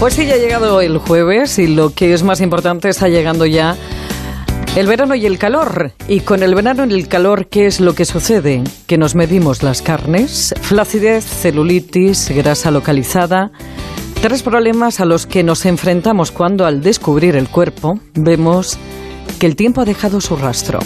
Pues sí, ya ha llegado el jueves y lo que es más importante está llegando ya el verano y el calor. Y con el verano y el calor, ¿qué es lo que sucede? Que nos medimos las carnes, flacidez, celulitis, grasa localizada. Tres problemas a los que nos enfrentamos cuando al descubrir el cuerpo vemos que el tiempo ha dejado su rastro.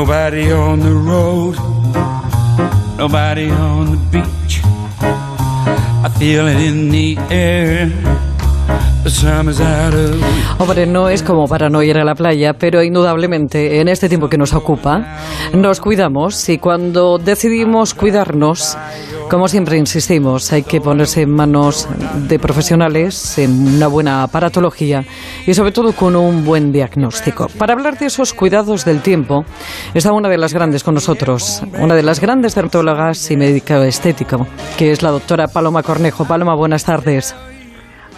Nobody on the road, nobody on the beach. I feel it in the air. Hombre, no es como para no ir a la playa, pero indudablemente en este tiempo que nos ocupa, nos cuidamos y cuando decidimos cuidarnos, como siempre insistimos, hay que ponerse en manos de profesionales, en una buena aparatología y sobre todo con un buen diagnóstico. Para hablar de esos cuidados del tiempo, está una de las grandes con nosotros, una de las grandes dermatólogas y médica estética, que es la doctora Paloma Cornejo. Paloma, buenas tardes.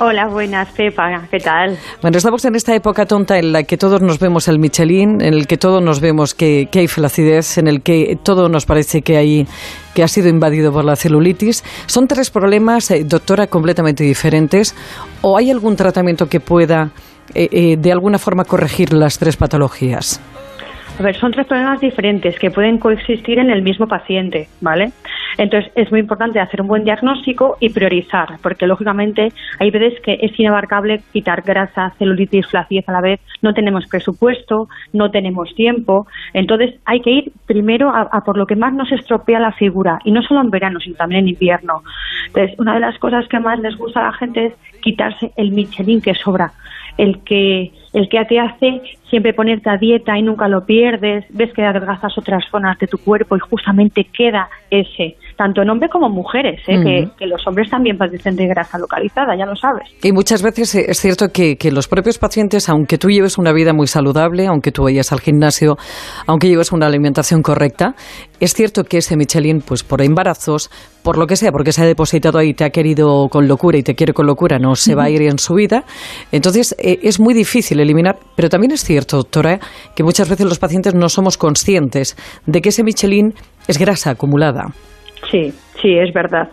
Hola, buenas, Pepa, ¿qué tal? Bueno, estamos en esta época tonta en la que todos nos vemos el Michelin, en el que todos nos vemos que, hay flacidez, en el que todo nos parece que, hay, que ha sido invadido por la celulitis. ¿Son tres problemas, eh, doctora, completamente diferentes? ¿O hay algún tratamiento que pueda, eh, eh, de alguna forma, corregir las tres patologías? A ver, son tres problemas diferentes que pueden coexistir en el mismo paciente, ¿vale? Entonces, es muy importante hacer un buen diagnóstico y priorizar, porque lógicamente hay veces que es inabarcable quitar grasa, celulitis, flacidez a la vez. No tenemos presupuesto, no tenemos tiempo. Entonces, hay que ir primero a, por lo que más nos estropea la figura, y no solo en verano, sino también en invierno. Entonces, una de las cosas que más les gusta a la gente es quitarse el Michelin que sobra el que el que te hace siempre ponerte a dieta y nunca lo pierdes, ves que adelgazas otras zonas de tu cuerpo y justamente queda ese, tanto en hombres como en mujeres, ¿eh? que, los hombres también padecen de grasa localizada, ya lo sabes. Y muchas veces es cierto que, que, los propios pacientes, aunque tú lleves una vida muy saludable, aunque tú vayas al gimnasio, aunque lleves una alimentación correcta, es cierto que ese Michelin, pues por embarazos, por lo que sea, porque se ha depositado ahí, te ha querido con locura y te quiere con locura, no se va a ir en su vida. Entonces eh, es muy difícil eliminar, pero también es cierto, doctora, que muchas veces los pacientes no somos conscientes de que ese Michelin es grasa acumulada. Sí, sí, es verdad.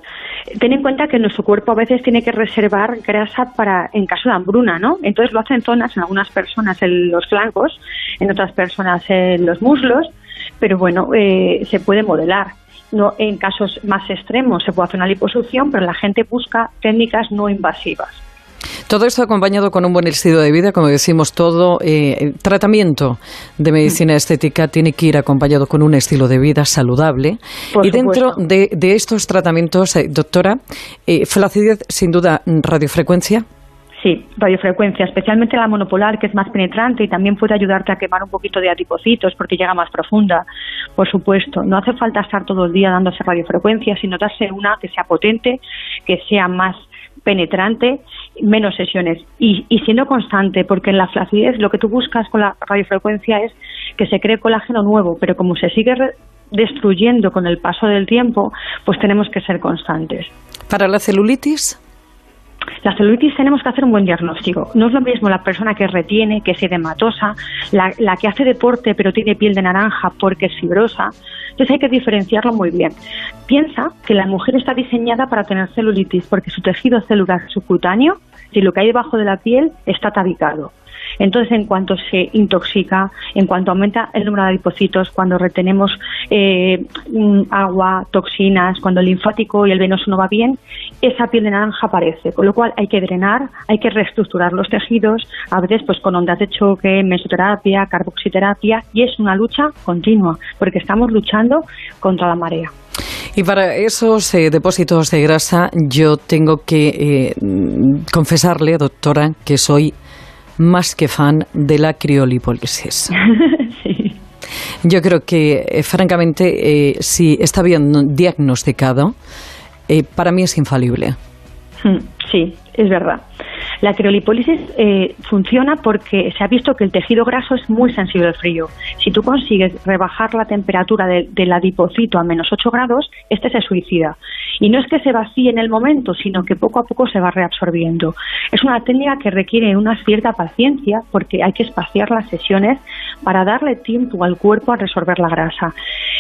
Ten en cuenta que nuestro cuerpo a veces tiene que reservar grasa para en caso de hambruna, ¿no? Entonces lo hacen zonas, en algunas personas en los flancos, en otras personas en los muslos, pero bueno, eh, se puede modelar. No, en casos más extremos se puede hacer una liposucción, pero la gente busca técnicas no invasivas. Todo esto acompañado con un buen estilo de vida, como decimos, todo eh, tratamiento de medicina estética tiene que ir acompañado con un estilo de vida saludable. y dentro de, estos tratamientos, eh, doctora, eh, flacidez, sin duda, radiofrecuencia. Sí, radiofrecuencia, especialmente la monopolar, que es más penetrante y también puede ayudarte a quemar un poquito de adipocitos porque llega más profunda, por supuesto. No hace falta estar todo el día dándose radiofrecuencia, sino darse una que sea potente, que sea más penetrante, menos sesiones y, y, siendo constante, porque en la flacidez lo que tú buscas con la radiofrecuencia es que se cree colágeno nuevo, pero como se sigue destruyendo con el paso del tiempo, pues tenemos que ser constantes. ¿Para la celulitis? La celulitis tenemos que hacer un buen diagnóstico. No es lo mismo la persona que retiene, que es edematosa, la, la que hace deporte pero tiene piel de naranja porque es fibrosa. Entonces hay que diferenciarlo muy bien. Piensa que la mujer está diseñada para tener celulitis porque su tejido celular subcutáneo, si lo que hay debajo de la piel, está tabicado. Entonces, en cuanto se intoxica, en cuanto aumenta el número de adipocitos, cuando retenemos eh, agua, toxinas, cuando el linfático y el venoso no va bien, esa piel de naranja aparece. Con lo cual hay que drenar, hay que reestructurar los tejidos, a veces pues con ondas de choque, mesoterapia, carboxiterapia, y es una lucha continua, porque estamos luchando contra la marea. Y para esos eh, depósitos de grasa, yo tengo que eh, confesarle, doctora, que soy más que fan de la criolipólisis. Yo creo que, eh, francamente, eh, si está bien diagnosticado, eh, para mí es infalible. Sí, es verdad. La criolipólisis eh, funciona porque se ha visto que el tejido graso es muy sensible al frío. Si tú consigues rebajar la temperatura del adipocito a menos 8 grados, este se suicida. Y no es que se vacíe en el momento, sino que poco a poco se va reabsorbiendo. Es una técnica que requiere una cierta paciencia porque hay que espaciar las sesiones para darle tiempo al cuerpo a resolver la grasa.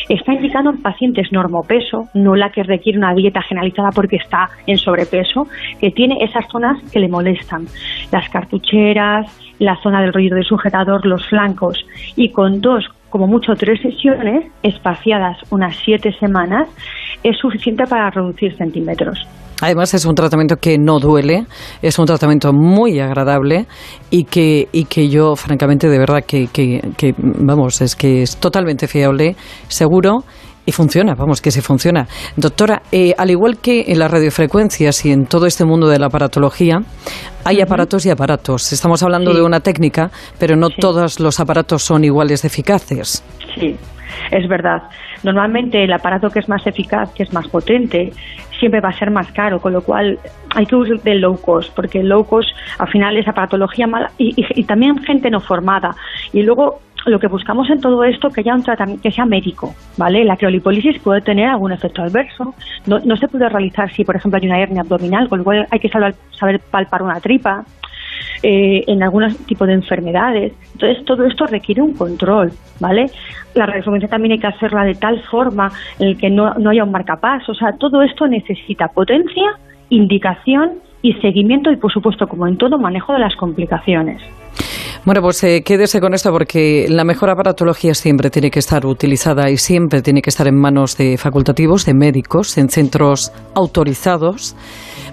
Está indicando en pacientes normopeso, no la que requiere una dieta generalizada porque está en sobrepeso, que tiene esas zonas que le molestan. Las cartucheras, la zona del rollo del sujetador, los flancos. Y con dos, como mucho tres sesiones, espaciadas unas siete semanas, es suficiente para reducir centímetros. Además es un tratamiento que no duele, es un tratamiento muy agradable y que, y que yo francamente de verdad que, que, que vamos, es que es totalmente fiable, seguro y funciona, vamos, que se funciona. Doctora, eh, al igual que en las radiofrecuencias y en todo este mundo de la aparatología, hay aparatos y aparatos. Estamos hablando de una técnica, pero no todos los aparatos son iguales de eficaces. Sí, es verdad. Normalmente el aparato que es más eficaz, que es más potente, siempre va a ser más caro, con lo cual hay que usar del low cost, porque el low cost al final es aparatología mala y, también gente no formada. Y luego lo que buscamos en todo esto que haya un tratamiento que sea médico, ¿vale? La criolipólisis puede tener algún efecto adverso, no, no se puede realizar si, por ejemplo, hay una hernia abdominal, con lo cual hay que saber palpar una tripa, eh, en algún tipo de enfermedades. Entonces, todo esto requiere un control, ¿vale? La radiofrecuencia también hay que hacerla de tal forma en el que no, no haya un marcapaso. O sea, todo esto necesita potencia, indicación y seguimiento y, por supuesto, como en todo, manejo de las complicaciones. Bueno, pues eh, quédese con esto porque la mejor aparatología siempre tiene que estar utilizada y siempre tiene que estar en manos de facultativos, de médicos, en centros autorizados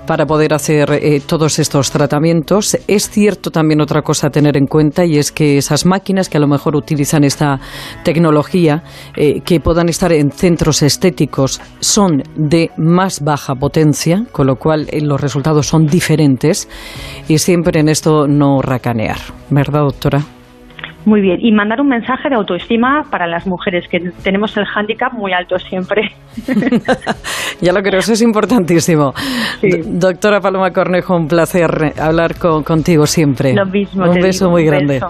para poder hacer eh, todos estos tratamientos. Es cierto también otra cosa a tener en cuenta y es que esas máquinas que a lo mejor utilizan esta tecnología, eh, que puedan estar en centros estéticos, son de más baja potencia, con lo cual los resultados son diferentes y siempre en esto no racanear. ¿Verdad, doctora? Muy bien, y mandar un mensaje de autoestima para las mujeres, que tenemos el hándicap muy alto siempre. ya lo creo, eso es importantísimo. Doctora Paloma Cornejo, un placer hablar contigo siempre. Lo mismo. Un beso muy grande.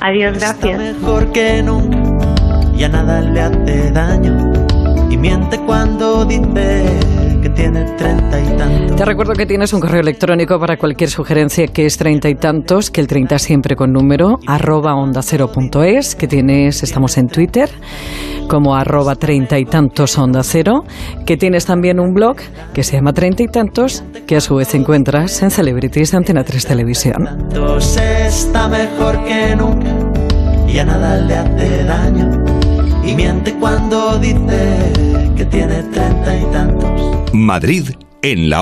Adiós, gracias. Está mejor que nunca, ya nada le hace daño, y miente cuando dice que tiene treinta y tantos. Te recuerdo que tienes un correo electrónico para cualquier sugerencia que es treinta y tantos, que el treinta siempre con número, arroba onda cero punto es, que tienes, estamos en Twitter, como arroba treinta y tantos onda cero, que tienes también un blog que se llama treinta y tantos, que a su vez encuentras en Celebrities de Antena 3 Televisión. está mejor que nunca, y a nada le hace daño, y miente cuando dice Madrid en la